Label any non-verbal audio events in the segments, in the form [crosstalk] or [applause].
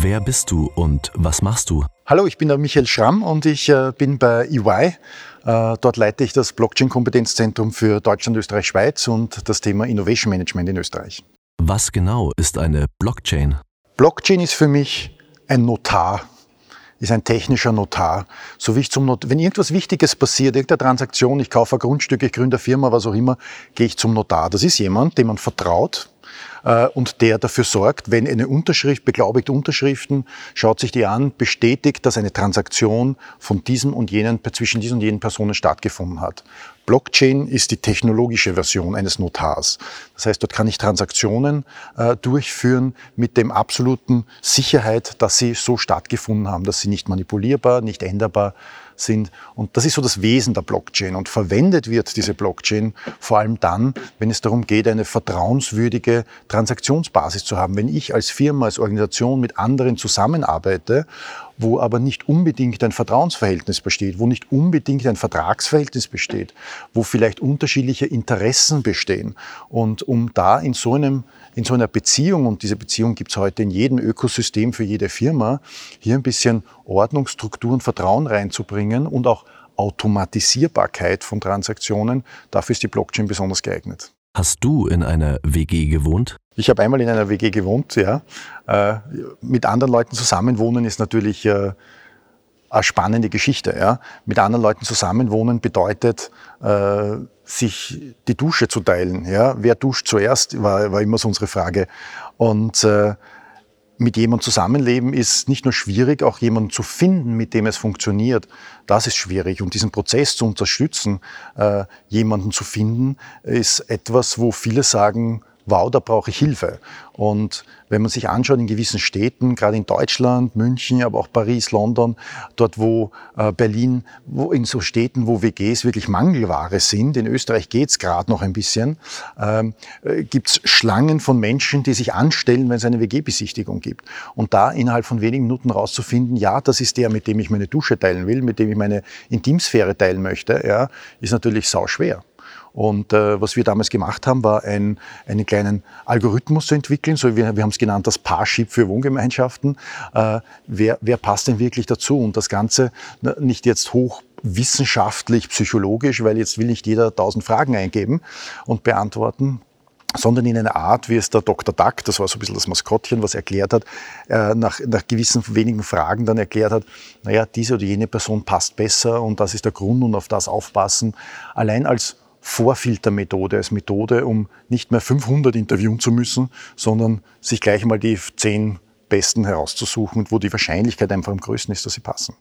Wer bist du und was machst du? Hallo, ich bin der Michael Schramm und ich äh, bin bei EY. Äh, dort leite ich das Blockchain-Kompetenzzentrum für Deutschland, Österreich, Schweiz und das Thema Innovation Management in Österreich. Was genau ist eine Blockchain? Blockchain ist für mich ein Notar, ist ein technischer Notar. So wie ich zum Not wenn irgendwas Wichtiges passiert, irgendeine Transaktion, ich kaufe ein Grundstück, ich gründe eine Firma, was auch immer, gehe ich zum Notar. Das ist jemand, dem man vertraut, und der dafür sorgt, wenn eine Unterschrift, beglaubigte Unterschriften, schaut sich die an, bestätigt, dass eine Transaktion von diesem und jenen, zwischen diesen und jenen Personen stattgefunden hat. Blockchain ist die technologische Version eines Notars. Das heißt, dort kann ich Transaktionen äh, durchführen mit dem absoluten Sicherheit, dass sie so stattgefunden haben, dass sie nicht manipulierbar, nicht änderbar sind. Und das ist so das Wesen der Blockchain. Und verwendet wird diese Blockchain vor allem dann, wenn es darum geht, eine vertrauenswürdige Transaktionsbasis zu haben. Wenn ich als Firma, als Organisation mit anderen zusammenarbeite wo aber nicht unbedingt ein Vertrauensverhältnis besteht, wo nicht unbedingt ein Vertragsverhältnis besteht, wo vielleicht unterschiedliche Interessen bestehen. Und um da in so, einem, in so einer Beziehung, und diese Beziehung gibt es heute in jedem Ökosystem für jede Firma, hier ein bisschen Ordnung, Struktur und Vertrauen reinzubringen und auch Automatisierbarkeit von Transaktionen, dafür ist die Blockchain besonders geeignet. Hast du in einer WG gewohnt? Ich habe einmal in einer WG gewohnt, ja. Äh, mit anderen Leuten zusammenwohnen ist natürlich äh, eine spannende Geschichte. Ja. Mit anderen Leuten zusammenwohnen bedeutet, äh, sich die Dusche zu teilen. Ja. Wer duscht zuerst, war, war immer so unsere Frage. Und äh, mit jemandem zusammenleben ist nicht nur schwierig, auch jemanden zu finden, mit dem es funktioniert. Das ist schwierig. Und diesen Prozess zu unterstützen, äh, jemanden zu finden, ist etwas, wo viele sagen, wow, da brauche ich Hilfe. Und wenn man sich anschaut in gewissen Städten, gerade in Deutschland, München, aber auch Paris, London, dort wo äh, Berlin, wo in so Städten, wo WGs wirklich Mangelware sind, in Österreich geht's gerade noch ein bisschen, ähm, äh, gibt's Schlangen von Menschen, die sich anstellen, wenn es eine WG-Besichtigung gibt. Und da innerhalb von wenigen Minuten rauszufinden, ja, das ist der, mit dem ich meine Dusche teilen will, mit dem ich meine Intimsphäre teilen möchte, ja, ist natürlich sau schwer. Und äh, was wir damals gemacht haben, war ein, einen kleinen Algorithmus zu entwickeln, so wir, wir haben es genannt das Parship für Wohngemeinschaften. Äh, wer, wer passt denn wirklich dazu? Und das Ganze nicht jetzt hoch wissenschaftlich, psychologisch, weil jetzt will nicht jeder tausend Fragen eingeben und beantworten, sondern in einer Art, wie es der Dr. Duck, das war so ein bisschen das Maskottchen, was erklärt hat, äh, nach, nach gewissen wenigen Fragen dann erklärt hat, naja, diese oder jene Person passt besser und das ist der Grund und auf das aufpassen. Allein als Vorfiltermethode als Methode, um nicht mehr 500 interviewen zu müssen, sondern sich gleich mal die zehn Besten herauszusuchen und wo die Wahrscheinlichkeit einfach am größten ist, dass sie passen.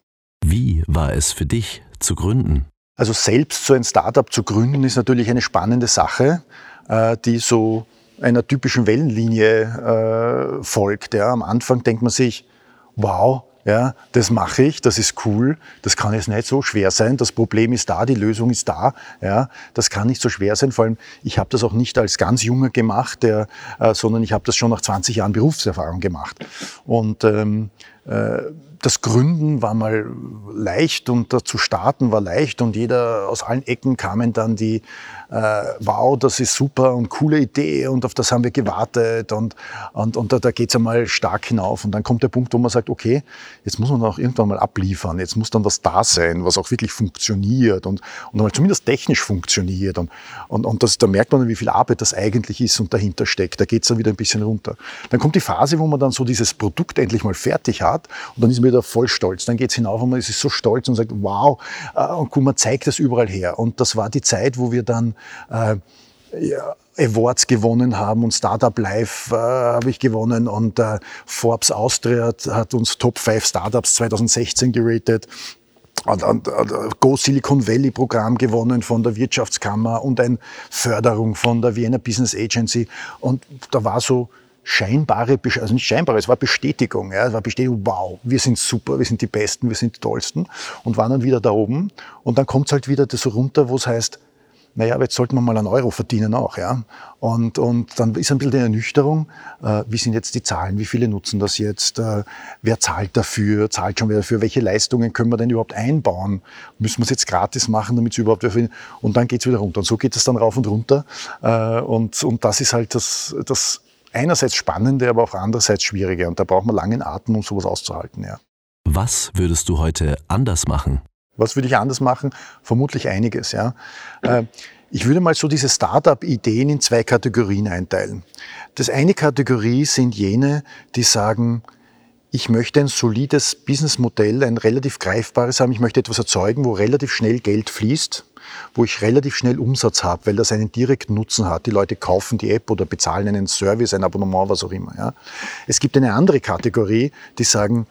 Wie war es für dich zu gründen? Also selbst so ein Startup zu gründen ist natürlich eine spannende Sache, äh, die so einer typischen Wellenlinie äh, folgt. Am Anfang denkt man sich, wow, ja, das mache ich, das ist cool, das kann jetzt nicht so schwer sein, das Problem ist da, die Lösung ist da, ja, das kann nicht so schwer sein, vor allem ich habe das auch nicht als ganz Junger gemacht, der, äh, sondern ich habe das schon nach 20 Jahren Berufserfahrung gemacht. Und ähm, äh, das Gründen war mal leicht und zu starten war leicht und jeder aus allen Ecken kamen dann die, äh, wow, das ist super und coole Idee und auf das haben wir gewartet und, und, und da, da geht es einmal stark hinauf und dann kommt der Punkt, wo man sagt, okay, jetzt muss man auch irgendwann mal abliefern, jetzt muss dann was da sein, was auch wirklich funktioniert und, und mal zumindest technisch funktioniert und, und, und das, da merkt man, wie viel Arbeit das eigentlich ist und dahinter steckt, da geht es dann wieder ein bisschen runter. Dann kommt die Phase, wo man dann so dieses Produkt endlich mal fertig hat und dann ist man wieder voll stolz. Dann geht es hinauf und man ist so stolz und sagt, wow, äh, und guck, man zeigt das überall her. Und das war die Zeit, wo wir dann äh, Awards gewonnen haben und Startup Live äh, habe ich gewonnen und äh, Forbes Austria hat, uns Top 5 Startups 2016 geratet. Und, und, und Go Silicon Valley Programm gewonnen von der Wirtschaftskammer und eine Förderung von der Vienna Business Agency. Und da war so, scheinbare, also nicht scheinbare, es war Bestätigung. Ja, es war Bestätigung, wow, wir sind super, wir sind die Besten, wir sind die Tollsten und waren dann wieder da oben. Und dann kommt es halt wieder so runter, wo es heißt, naja, jetzt sollten wir mal einen Euro verdienen auch. Ja? Und, und dann ist ein bisschen die Ernüchterung, äh, wie sind jetzt die Zahlen, wie viele nutzen das jetzt, äh, wer zahlt dafür, zahlt schon wer dafür, welche Leistungen können wir denn überhaupt einbauen, müssen wir es jetzt gratis machen, damit es überhaupt wer? Und dann geht es wieder runter. Und so geht es dann rauf und runter. Äh, und, und das ist halt das, das einerseits spannende, aber auch andererseits schwierige. Und da braucht man langen Atem, um sowas auszuhalten. Ja. Was würdest du heute anders machen? Was würde ich anders machen? Vermutlich einiges. Ja. Äh, ich würde mal so diese Startup-Ideen in zwei Kategorien einteilen. Das eine Kategorie sind jene, die sagen, ich möchte ein solides Businessmodell, ein relativ greifbares haben. Ich möchte etwas erzeugen, wo relativ schnell Geld fließt, wo ich relativ schnell Umsatz habe, weil das einen direkten Nutzen hat. Die Leute kaufen die App oder bezahlen einen Service, ein Abonnement, was auch immer. Ja. Es gibt eine andere Kategorie, die sagen,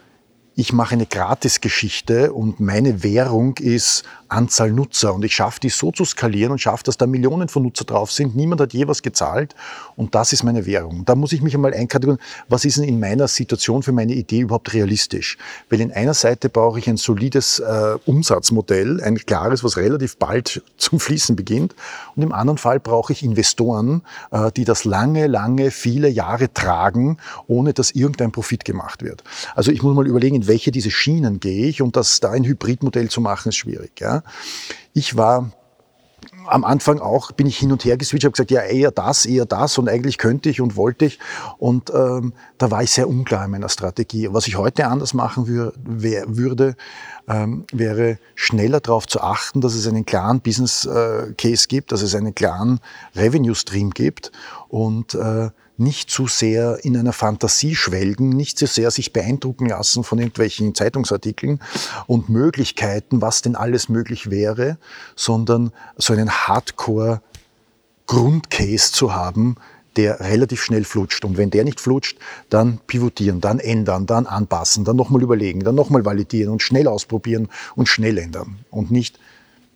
ich mache eine Gratisgeschichte und meine Währung ist Anzahl Nutzer und ich schaffe die so zu skalieren und schaffe, dass da Millionen von Nutzer drauf sind. Niemand hat je was gezahlt und das ist meine Währung. Da muss ich mich einmal einkategorieren, was ist denn in meiner Situation für meine Idee überhaupt realistisch? Weil in einer Seite brauche ich ein solides äh, Umsatzmodell, ein klares, was relativ bald [laughs] zum Fließen beginnt und im anderen Fall brauche ich Investoren, äh, die das lange, lange, viele Jahre tragen, ohne dass irgendein Profit gemacht wird. Also ich muss mal überlegen, welche diese Schienen gehe ich und das da ein Hybridmodell zu machen, ist schwierig. Ja. Ich war am Anfang auch bin ich hin und her geswitcht, habe gesagt, ja eher das, eher das und eigentlich könnte ich und wollte ich und ähm, da war ich sehr unklar in meiner Strategie. Was ich heute anders machen wür wär, würde, ähm, wäre schneller darauf zu achten, dass es einen klaren Business äh, Case gibt, dass es einen klaren Revenue Stream gibt und äh, nicht zu sehr in einer Fantasie schwelgen, nicht zu sehr sich beeindrucken lassen von irgendwelchen Zeitungsartikeln und Möglichkeiten, was denn alles möglich wäre, sondern so einen Hardcore Grundcase zu haben, der relativ schnell flutscht. Und wenn der nicht flutscht, dann pivotieren, dann ändern, dann anpassen, dann nochmal überlegen, dann nochmal validieren und schnell ausprobieren und schnell ändern. Und nicht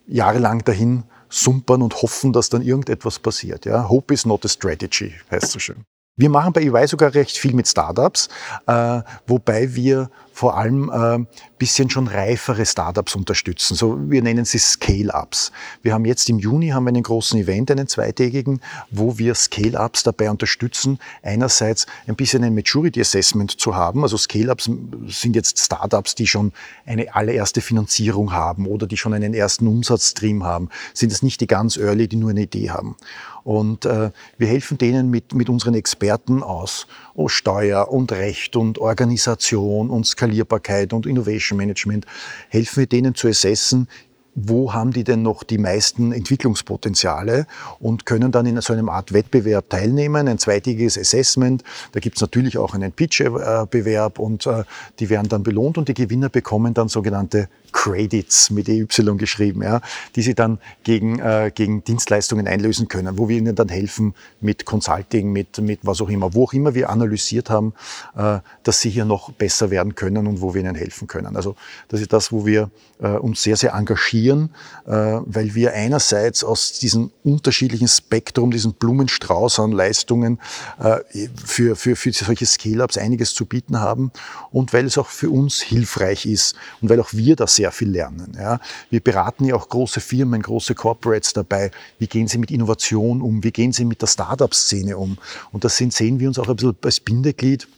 jahrelang dahin sumpern und hoffen, dass dann irgendetwas passiert. Ja? Hope is not a strategy, heißt so schön. Wir machen bei EY sogar recht viel mit Startups, äh, wobei wir vor allem äh, bisschen schon reifere Startups unterstützen. So, wir nennen sie Scale-Ups. Wir haben jetzt im Juni haben wir einen großen Event, einen zweitägigen, wo wir Scale-Ups dabei unterstützen, einerseits ein bisschen ein Maturity Assessment zu haben. Also Scale-Ups sind jetzt Startups, die schon eine allererste Finanzierung haben oder die schon einen ersten Umsatzstream haben. Sind es nicht die ganz early, die nur eine Idee haben. Und äh, wir helfen denen mit, mit unseren Experten aus oh, Steuer und Recht und Organisation und Skalierbarkeit und Innovation Management, helfen wir denen zu assessen, wo haben die denn noch die meisten Entwicklungspotenziale und können dann in so einem Art Wettbewerb teilnehmen, ein zweitägiges Assessment. Da gibt es natürlich auch einen Pitch-Bewerb und äh, die werden dann belohnt und die Gewinner bekommen dann sogenannte Credits mit EY geschrieben, ja, die sie dann gegen, äh, gegen Dienstleistungen einlösen können, wo wir ihnen dann helfen mit Consulting, mit, mit was auch immer, wo auch immer wir analysiert haben, äh, dass sie hier noch besser werden können und wo wir ihnen helfen können. Also das ist das, wo wir uns sehr, sehr engagieren, äh, weil wir einerseits aus diesem unterschiedlichen Spektrum, diesen Blumenstrauß an Leistungen äh, für, für, für solche Scale-Ups einiges zu bieten haben und weil es auch für uns hilfreich ist und weil auch wir das sehr viel lernen. Ja. Wir beraten ja auch große Firmen, große Corporates dabei, wie gehen sie mit Innovation um, wie gehen sie mit der Startup-Szene um. Und das sind, sehen wir uns auch ein bisschen als Bindeglied,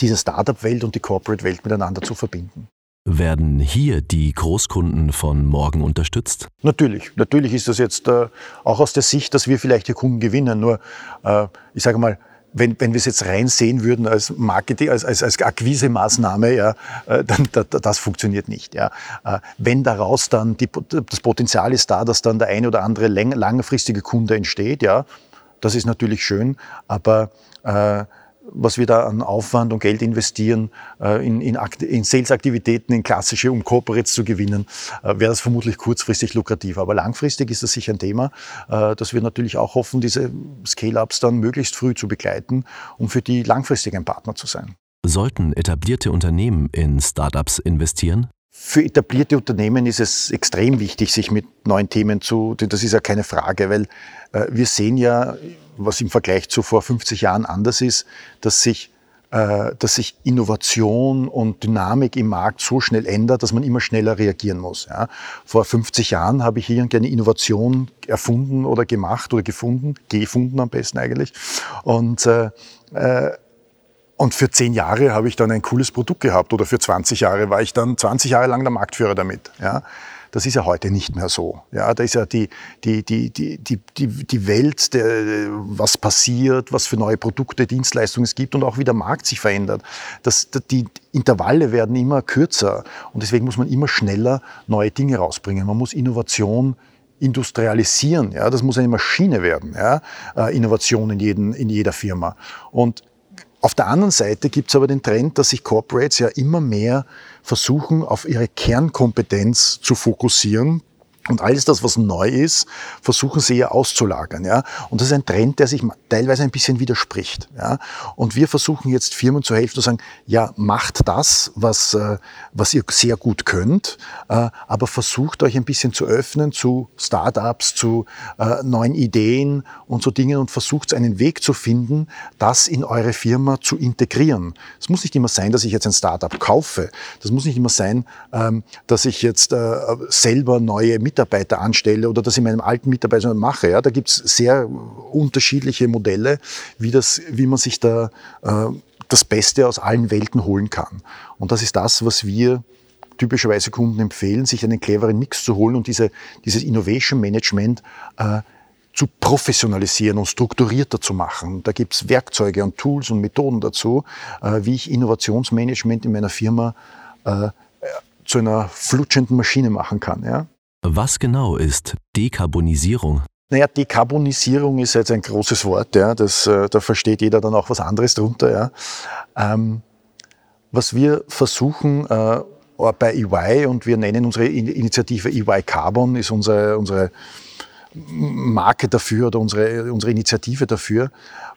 diese Startup-Welt und die Corporate-Welt miteinander zu verbinden. Werden hier die Großkunden von morgen unterstützt? Natürlich. Natürlich ist das jetzt äh, auch aus der Sicht, dass wir vielleicht die Kunden gewinnen. Nur, äh, ich sage mal, wenn, wenn wir es jetzt rein sehen würden als Marketing, als, als, als Akquise-Maßnahme, ja, äh, dann da, das funktioniert nicht. Ja. Äh, wenn daraus dann die, das Potenzial ist da, dass dann der eine oder andere langfristige Kunde entsteht, ja, das ist natürlich schön, aber äh, was wir da an Aufwand und Geld investieren äh, in, in, in Sales-Aktivitäten, in klassische, um Corporates zu gewinnen, äh, wäre das vermutlich kurzfristig lukrativ. Aber langfristig ist das sicher ein Thema, äh, dass wir natürlich auch hoffen, diese Scale-Ups dann möglichst früh zu begleiten, um für die langfristig ein Partner zu sein. Sollten etablierte Unternehmen in Startups investieren? Für etablierte Unternehmen ist es extrem wichtig, sich mit neuen Themen zu, das ist ja keine Frage, weil äh, wir sehen ja, was im Vergleich zu vor 50 Jahren anders ist, dass sich äh, dass sich Innovation und Dynamik im Markt so schnell ändert, dass man immer schneller reagieren muss. Vor 50 Jahren habe ich irgendeine Innovation erfunden oder gemacht oder gefunden, gefunden am besten eigentlich. Und äh, äh und für zehn Jahre habe ich dann ein cooles Produkt gehabt oder für 20 Jahre war ich dann 20 Jahre lang der Marktführer damit. Ja. Das ist ja heute nicht mehr so. Ja, da ist ja die, die, die, die, die, die, Welt, der, was passiert, was für neue Produkte, Dienstleistungen es gibt und auch wie der Markt sich verändert. Das, die Intervalle werden immer kürzer und deswegen muss man immer schneller neue Dinge rausbringen. Man muss Innovation industrialisieren. Ja, das muss eine Maschine werden, ja, äh, Innovation in, jeden, in jeder Firma. Und auf der anderen Seite gibt es aber den Trend, dass sich Corporates ja immer mehr versuchen, auf ihre Kernkompetenz zu fokussieren und alles das, was neu ist, versuchen sie ja auszulagern. Ja? Und das ist ein Trend, der sich teilweise ein bisschen widerspricht. Ja? Und wir versuchen jetzt Firmen zu helfen, zu sagen, ja, macht das, was, äh, was ihr sehr gut könnt, äh, aber versucht euch ein bisschen zu öffnen zu Startups, zu äh, neuen Ideen und so Dingen und versucht einen Weg zu finden, das in eure Firma zu integrieren. Es muss nicht immer sein, dass ich jetzt ein Startup kaufe. Das muss nicht immer sein, ähm, dass ich jetzt selber neue Mitarbeiter Mitarbeiter anstelle oder das in meinem alten Mitarbeiter mache. Ja, da gibt es sehr unterschiedliche Modelle, wie, das, wie man sich da äh, das Beste aus allen Welten holen kann. Und das ist das, was wir typischerweise Kunden empfehlen, sich einen cleveren Mix zu holen und diese, dieses Innovation Management äh, zu professionalisieren und strukturierter zu machen. Da gibt es Werkzeuge und Tools und Methoden dazu, äh, wie ich Innovationsmanagement in meiner Firma äh, zu einer flutschenden Maschine machen kann. Ja? Was genau ist Dekarbonisierung? Naja, Dekarbonisierung ist jetzt ein großes Wort, ja. Das, äh, da versteht jeder dann auch was anderes drunter. Ja. Ähm, was wir versuchen äh, bei EY und wir nennen unsere Initiative EY Carbon, ist unsere, unsere Marke dafür oder unsere, unsere Initiative dafür,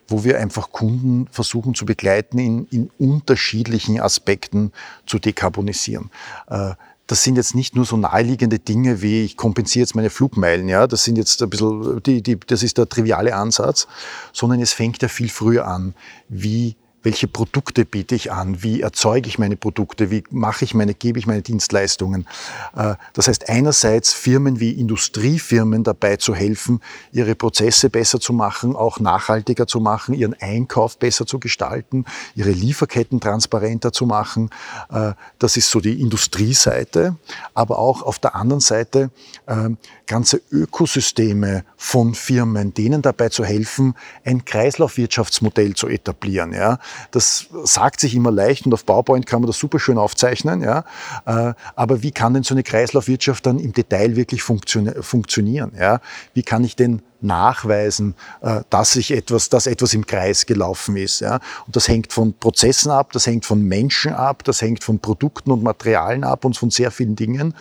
wo wir einfach Kunden versuchen zu begleiten, in, in unterschiedlichen Aspekten zu dekarbonisieren. Äh, das sind jetzt nicht nur so naheliegende Dinge wie ich kompensiere jetzt meine Flugmeilen, ja, das sind jetzt ein bisschen, die, die, das ist der triviale Ansatz, sondern es fängt ja viel früher an. Wie welche Produkte biete ich an, wie erzeuge ich meine Produkte, wie mache ich meine, gebe ich meine Dienstleistungen. Äh, das heißt einerseits Firmen wie Industriefirmen dabei zu helfen, ihre Prozesse besser zu machen, auch nachhaltiger zu machen, ihren Einkauf besser zu gestalten, ihre Lieferketten transparenter zu machen. Äh, das ist so die Industrieseite, aber auch auf der anderen Seite ähm, ganze Ökosysteme von Firmen, denen dabei zu helfen, ein Kreislaufwirtschaftsmodell zu etablieren. Ja. Das sagt sich immer leicht und auf PowerPoint kann man das super schön aufzeichnen. Ja. Äh, aber wie kann denn so eine Kreislaufwirtschaft dann im Detail wirklich funktionieren? Ja. Wie kann ich denn nachweisen, äh, dass sich etwas, dass etwas im Kreis gelaufen ist. Ja. Und das hängt von Prozessen ab, das hängt von Menschen ab, das hängt von Produkten und Materialien ab und von sehr vielen Dingen.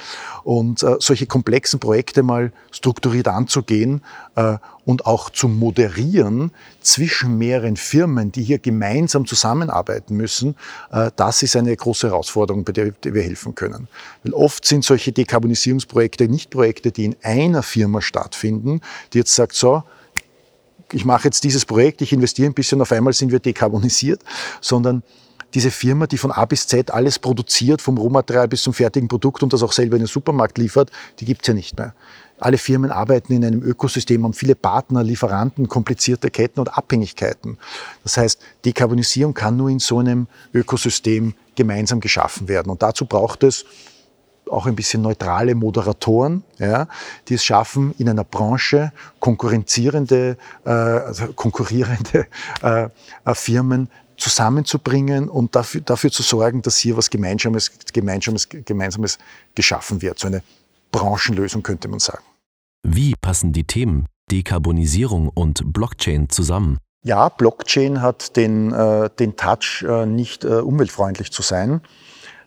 Und äh, solche komplexen Projekte mal strukturiert anzugehen äh, und auch zu moderieren zwischen mehreren Firmen, die hier gemeinsam zusammenarbeiten müssen, das ist eine große Herausforderung, bei der wir helfen können. Weil oft sind solche Dekarbonisierungsprojekte nicht Projekte, die in einer Firma stattfinden, die jetzt sagt, so, ich mache jetzt dieses Projekt, ich investiere ein bisschen, auf einmal sind wir dekarbonisiert, sondern diese Firma, die von A bis Z alles produziert, vom Rohmaterial bis zum fertigen Produkt und das auch selber in den Supermarkt liefert, die gibt's ja nicht mehr. Alle Firmen arbeiten in einem Ökosystem, haben viele Partner, Lieferanten, komplizierte Ketten und Abhängigkeiten. Das heißt, Dekarbonisierung kann nur in so einem Ökosystem gemeinsam geschaffen werden. Und dazu braucht es auch ein bisschen neutrale Moderatoren, ja, die es schaffen, in einer Branche konkurrenzierende, äh, also konkurrierende [laughs] äh, Firmen zusammenzubringen und dafür, dafür zu sorgen, dass hier was Gemeinsames, Gemeinsames, Gemeinsames geschaffen wird. So eine Branchenlösung könnte man sagen. Wie passen die Themen Dekarbonisierung und Blockchain zusammen? Ja, Blockchain hat den, äh, den Touch, äh, nicht äh, umweltfreundlich zu sein.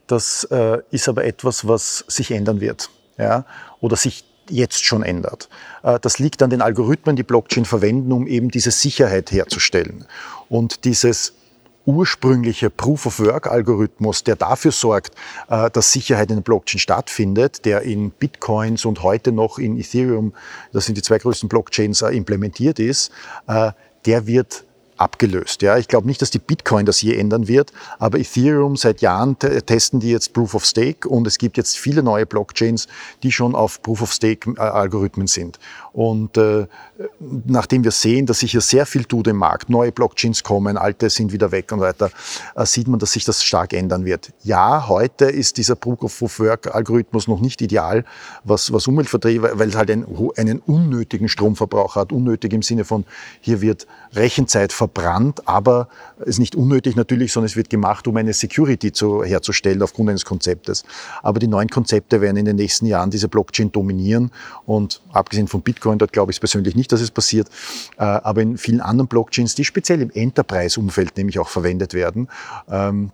Das äh, ist aber etwas, was sich ändern wird ja? oder sich jetzt schon ändert. Äh, das liegt an den Algorithmen, die Blockchain verwenden, um eben diese Sicherheit herzustellen. Und dieses ursprüngliche Proof-of-Work-Algorithmus, der dafür sorgt, äh, dass Sicherheit in der Blockchain stattfindet, der in Bitcoins und heute noch in Ethereum, das sind die zwei größten Blockchains, äh, implementiert ist, äh, der wird abgelöst. Ja, ich glaube nicht, dass die Bitcoin das je ändern wird, aber Ethereum seit Jahren testen die jetzt Proof of Stake und es gibt jetzt viele neue Blockchains, die schon auf Proof of Stake äh, Algorithmen sind. Und äh, nachdem wir sehen, dass sich hier sehr viel tut im Markt, neue Blockchains kommen, alte sind wieder weg und weiter, äh, sieht man, dass sich das stark ändern wird. Ja, heute ist dieser Proof of Work Algorithmus noch nicht ideal, was, was Umweltverträge, weil es halt einen, einen unnötigen Stromverbrauch hat, unnötig im Sinne von, hier wird Rechenzeit verbrannt, aber ist nicht unnötig natürlich, sondern es wird gemacht, um eine Security zu, herzustellen aufgrund eines Konzeptes. Aber die neuen Konzepte werden in den nächsten Jahren diese Blockchain dominieren und abgesehen von Bitcoin, dort glaube ich persönlich nicht, dass es passiert, äh, aber in vielen anderen Blockchains, die speziell im Enterprise-Umfeld nämlich auch verwendet werden, ähm,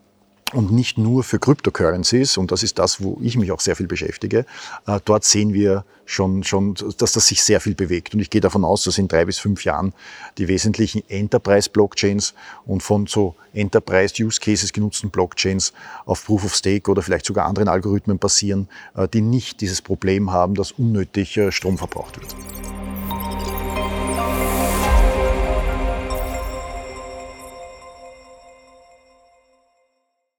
und nicht nur für Cryptocurrencies, und das ist das, wo ich mich auch sehr viel beschäftige, äh, dort sehen wir schon, schon, dass das sich sehr viel bewegt. Und ich gehe davon aus, dass in drei bis fünf Jahren die wesentlichen Enterprise-Blockchains und von so Enterprise-Use-Cases genutzten Blockchains auf Proof of Stake oder vielleicht sogar anderen Algorithmen basieren, äh, die nicht dieses Problem haben, dass unnötig Strom verbraucht wird.